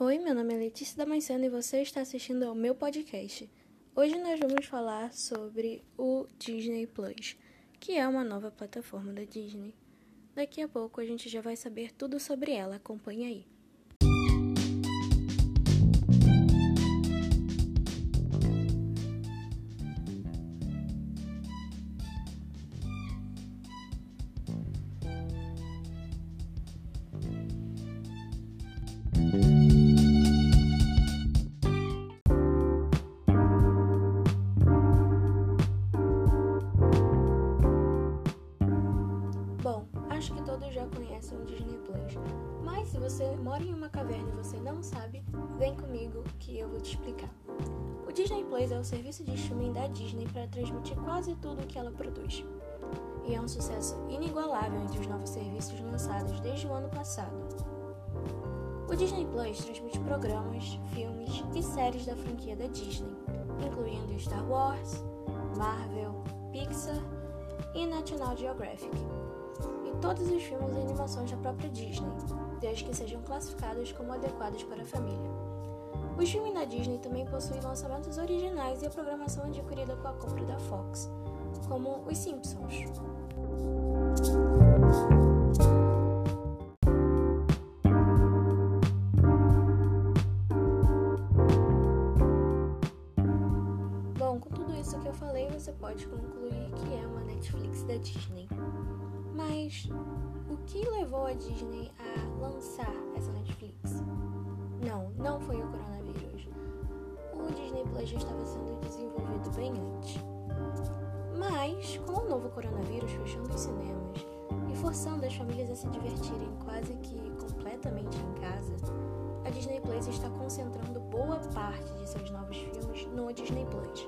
Oi, meu nome é Letícia Damasceno e você está assistindo ao meu podcast. Hoje nós vamos falar sobre o Disney Plus, que é uma nova plataforma da Disney. Daqui a pouco a gente já vai saber tudo sobre ela, acompanhe aí. Se você mora em uma caverna e você não sabe, vem comigo que eu vou te explicar. O Disney Plus é o serviço de streaming da Disney para transmitir quase tudo o que ela produz. E é um sucesso inigualável entre os novos serviços lançados desde o ano passado. O Disney Plus transmite programas, filmes e séries da franquia da Disney, incluindo Star Wars, Marvel, Pixar e National Geographic, e todos os filmes e animações da própria Disney, desde que sejam classificados como adequados para a família. O filme da Disney também possui lançamentos originais e a programação adquirida com a compra da Fox, como Os Simpsons. Bom, com tudo isso que eu falei, você pode concluir que é uma Netflix da Disney. Mas que levou a Disney a lançar essa Netflix? Não, não foi o coronavírus. O Disney Plus já estava sendo desenvolvido bem antes. Mas, com o novo coronavírus fechando os cinemas e forçando as famílias a se divertirem quase que completamente em casa, a Disney Plus está concentrando boa parte de seus novos filmes no Disney Plus,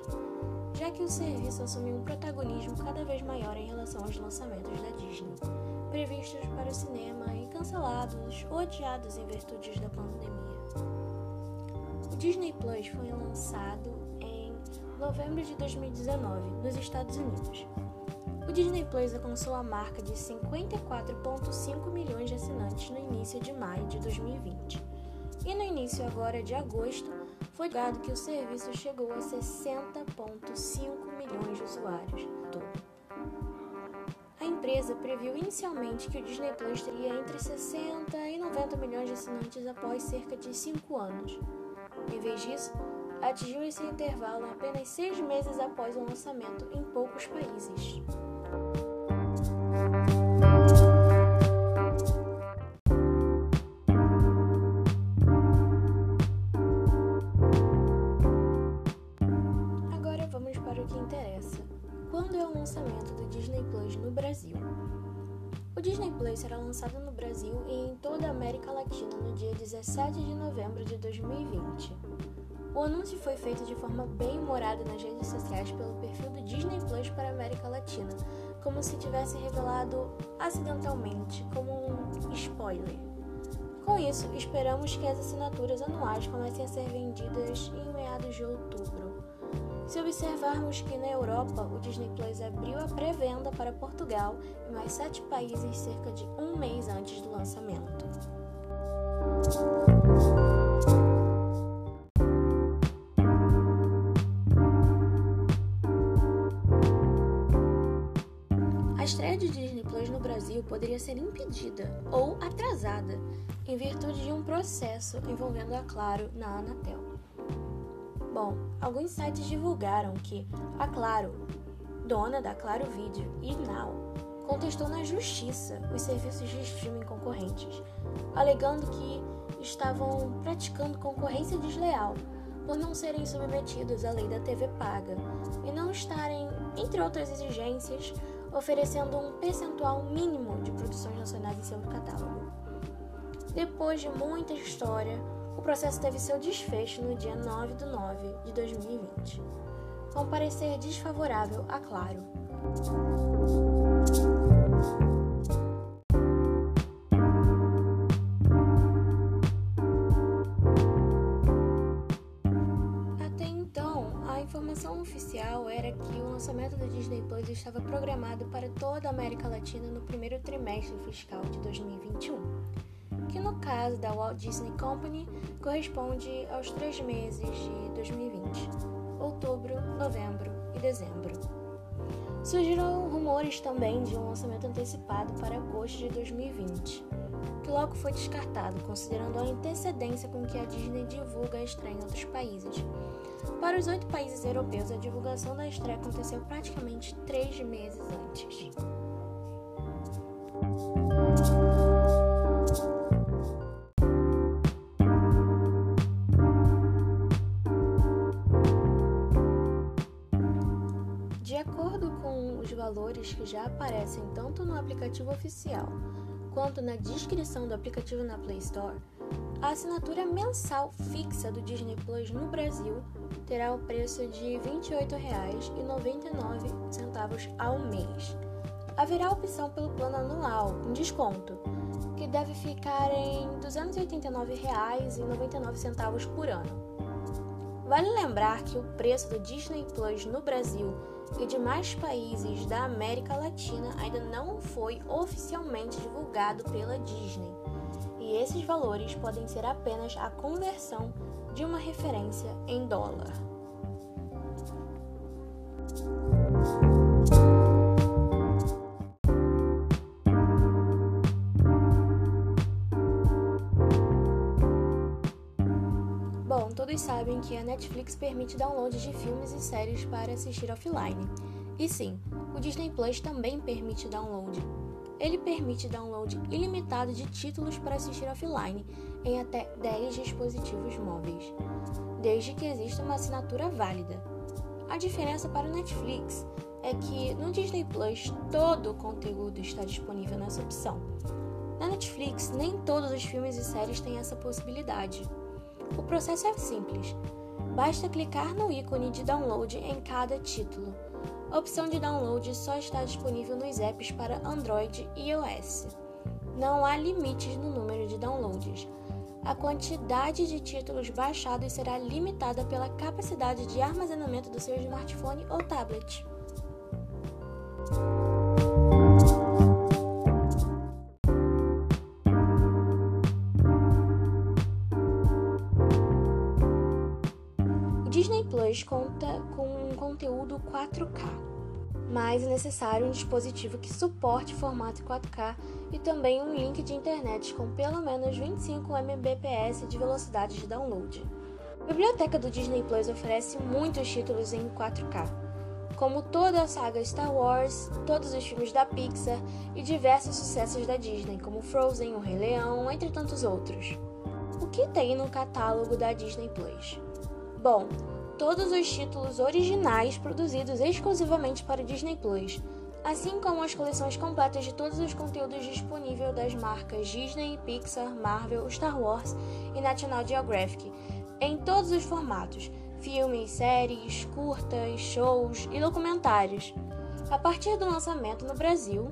já que o serviço assumiu um protagonismo cada vez maior em relação aos lançamentos da Disney, previstos para o cinema e cancelados ou adiados em virtude da pandemia. O Disney Plus foi lançado em novembro de 2019 nos Estados Unidos. O Disney Plus alcançou a marca de 54,5 milhões de assinantes no início de maio de 2020. E no início agora de agosto, foi dado que o serviço chegou a 60,5 milhões de usuários empresa previu inicialmente que o Disney Plus teria entre 60 e 90 milhões de assinantes após cerca de 5 anos. Em vez disso, atingiu esse intervalo apenas seis meses após o lançamento em poucos países. 17 de novembro de 2020. O anúncio foi feito de forma bem humorada nas redes sociais pelo perfil do Disney Plus para a América Latina, como se tivesse revelado acidentalmente, como um spoiler. Com isso, esperamos que as assinaturas anuais comecem a ser vendidas em meados de outubro. Se observarmos que na Europa o Disney Plus abriu a pré-venda para Portugal e mais sete países cerca de um mês antes do lançamento. A estreia de Disney Plus no Brasil poderia ser impedida ou atrasada em virtude de um processo envolvendo a Claro na Anatel. Bom, alguns sites divulgaram que a Claro, dona da Claro Video e Now, contestou na justiça os serviços de streaming concorrentes, alegando que estavam praticando concorrência desleal por não serem submetidos à lei da TV paga e não estarem, entre outras exigências, oferecendo um percentual mínimo de produções nacionais em seu catálogo. Depois de muita história, o processo teve seu desfecho no dia 9 de 9 de 2020, com parecer desfavorável a Claro. Até então, a informação oficial era que o lançamento do Disney Plus estava programado para toda a América Latina no primeiro trimestre fiscal de 2021. que no caso da Walt Disney Company corresponde aos três meses de 2020, outubro, novembro e dezembro. Surgiram rumores também de um lançamento antecipado para agosto de 2020, que logo foi descartado, considerando a antecedência com que a Disney divulga a estreia em outros países. Para os oito países europeus, a divulgação da estreia aconteceu praticamente três meses antes. Já aparecem tanto no aplicativo oficial quanto na descrição do aplicativo na Play Store, a assinatura mensal fixa do Disney Plus no Brasil terá o preço de R$ 28,99 ao mês. Haverá opção pelo plano anual, com desconto, que deve ficar em R$ 289,99 por ano. Vale lembrar que o preço do Disney Plus no Brasil e demais países da América Latina ainda não foi oficialmente divulgado pela Disney, e esses valores podem ser apenas a conversão de uma referência em dólar. Todos sabem que a Netflix permite download de filmes e séries para assistir offline. E sim, o Disney Plus também permite download. Ele permite download ilimitado de títulos para assistir offline em até 10 dispositivos móveis, desde que exista uma assinatura válida. A diferença para o Netflix é que no Disney Plus todo o conteúdo está disponível nessa opção. Na Netflix, nem todos os filmes e séries têm essa possibilidade. O processo é simples. Basta clicar no ícone de download em cada título. A opção de download só está disponível nos apps para Android e iOS. Não há limites no número de downloads. A quantidade de títulos baixados será limitada pela capacidade de armazenamento do seu smartphone ou tablet. Disney Plus conta com um conteúdo 4K, mas é necessário um dispositivo que suporte formato 4K e também um link de internet com pelo menos 25 Mbps de velocidade de download. A biblioteca do Disney Plus oferece muitos títulos em 4K, como toda a saga Star Wars, todos os filmes da Pixar e diversos sucessos da Disney, como Frozen, O Rei Leão, entre tantos outros. O que tem no catálogo da Disney Plus? Bom, todos os títulos originais produzidos exclusivamente para o Disney Plus, assim como as coleções completas de todos os conteúdos disponíveis das marcas Disney, Pixar, Marvel, Star Wars e National Geographic, em todos os formatos: filmes, séries, curtas, shows e documentários. A partir do lançamento no Brasil,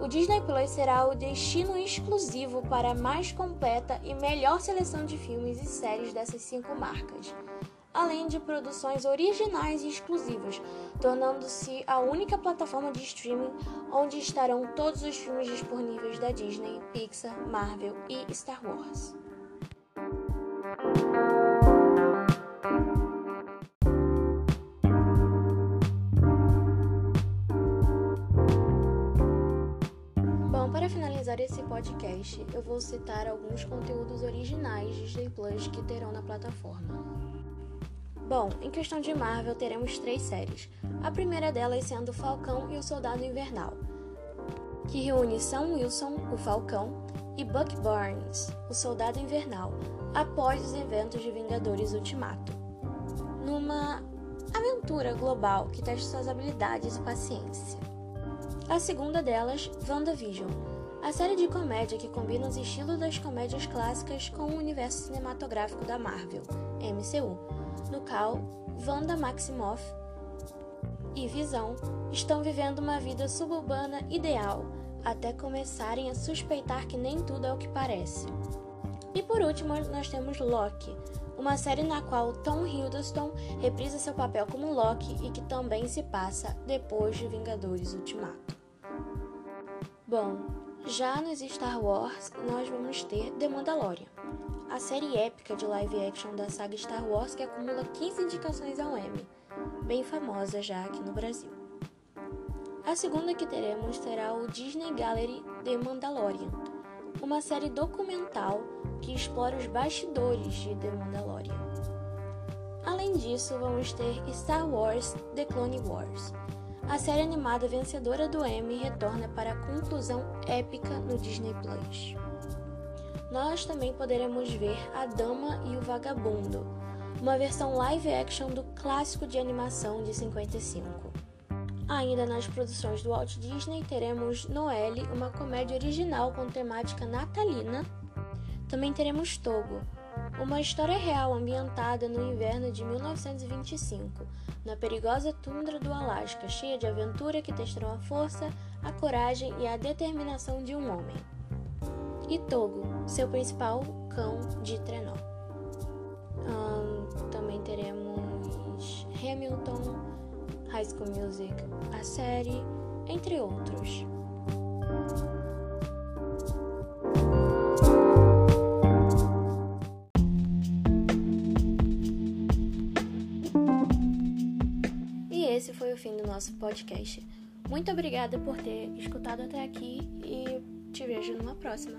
o Disney Plus será o destino exclusivo para a mais completa e melhor seleção de filmes e séries dessas cinco marcas além de produções originais e exclusivas, tornando-se a única plataforma de streaming onde estarão todos os filmes disponíveis da Disney, Pixar, Marvel e Star Wars. Bom, para finalizar esse podcast, eu vou citar alguns conteúdos originais Disney Plus que terão na plataforma. Bom, em questão de Marvel, teremos três séries. A primeira delas sendo Falcão e o Soldado Invernal, que reúne Sam Wilson, o Falcão, e Buck Barnes, o Soldado Invernal, após os eventos de Vingadores Ultimato. Numa aventura global que testa suas habilidades e paciência. A segunda delas, WandaVision, a série de comédia que combina os estilos das comédias clássicas com o universo cinematográfico da Marvel, MCU no qual Wanda Maximoff e Visão estão vivendo uma vida suburbana ideal até começarem a suspeitar que nem tudo é o que parece. E por último, nós temos Loki, uma série na qual Tom Hiddleston reprisa seu papel como Loki e que também se passa depois de Vingadores Ultimato. Bom, Já nos Star Wars, nós vamos ter The Mandalorian, a série épica de live action da saga Star Wars que acumula 15 indicações ao Emmy, bem famosa já aqui no Brasil. A segunda que teremos será o Disney Gallery The Mandalorian, uma série documental que explora os bastidores de The Mandalorian. Além disso, vamos ter Star Wars The Clone Wars. A série animada vencedora do Emmy retorna para a conclusão épica no Disney Plus. Nós também poderemos ver A Dama e o Vagabundo, uma versão live action do clássico de animação de 55. Ainda nas produções do Walt Disney teremos Noelle, uma comédia original com temática natalina. Também teremos Togo, uma história real ambientada no inverno de 1925, na perigosa tundra do Alasca, cheia de aventura que testarão a força, a coragem e a determinação de um homem. E Togo, seu principal cão de trenó. Um, também teremos Hamilton, High School Music, a série, entre outros. esse foi o fim do nosso podcast. Muito obrigada por ter escutado até aqui e te vejo numa próxima.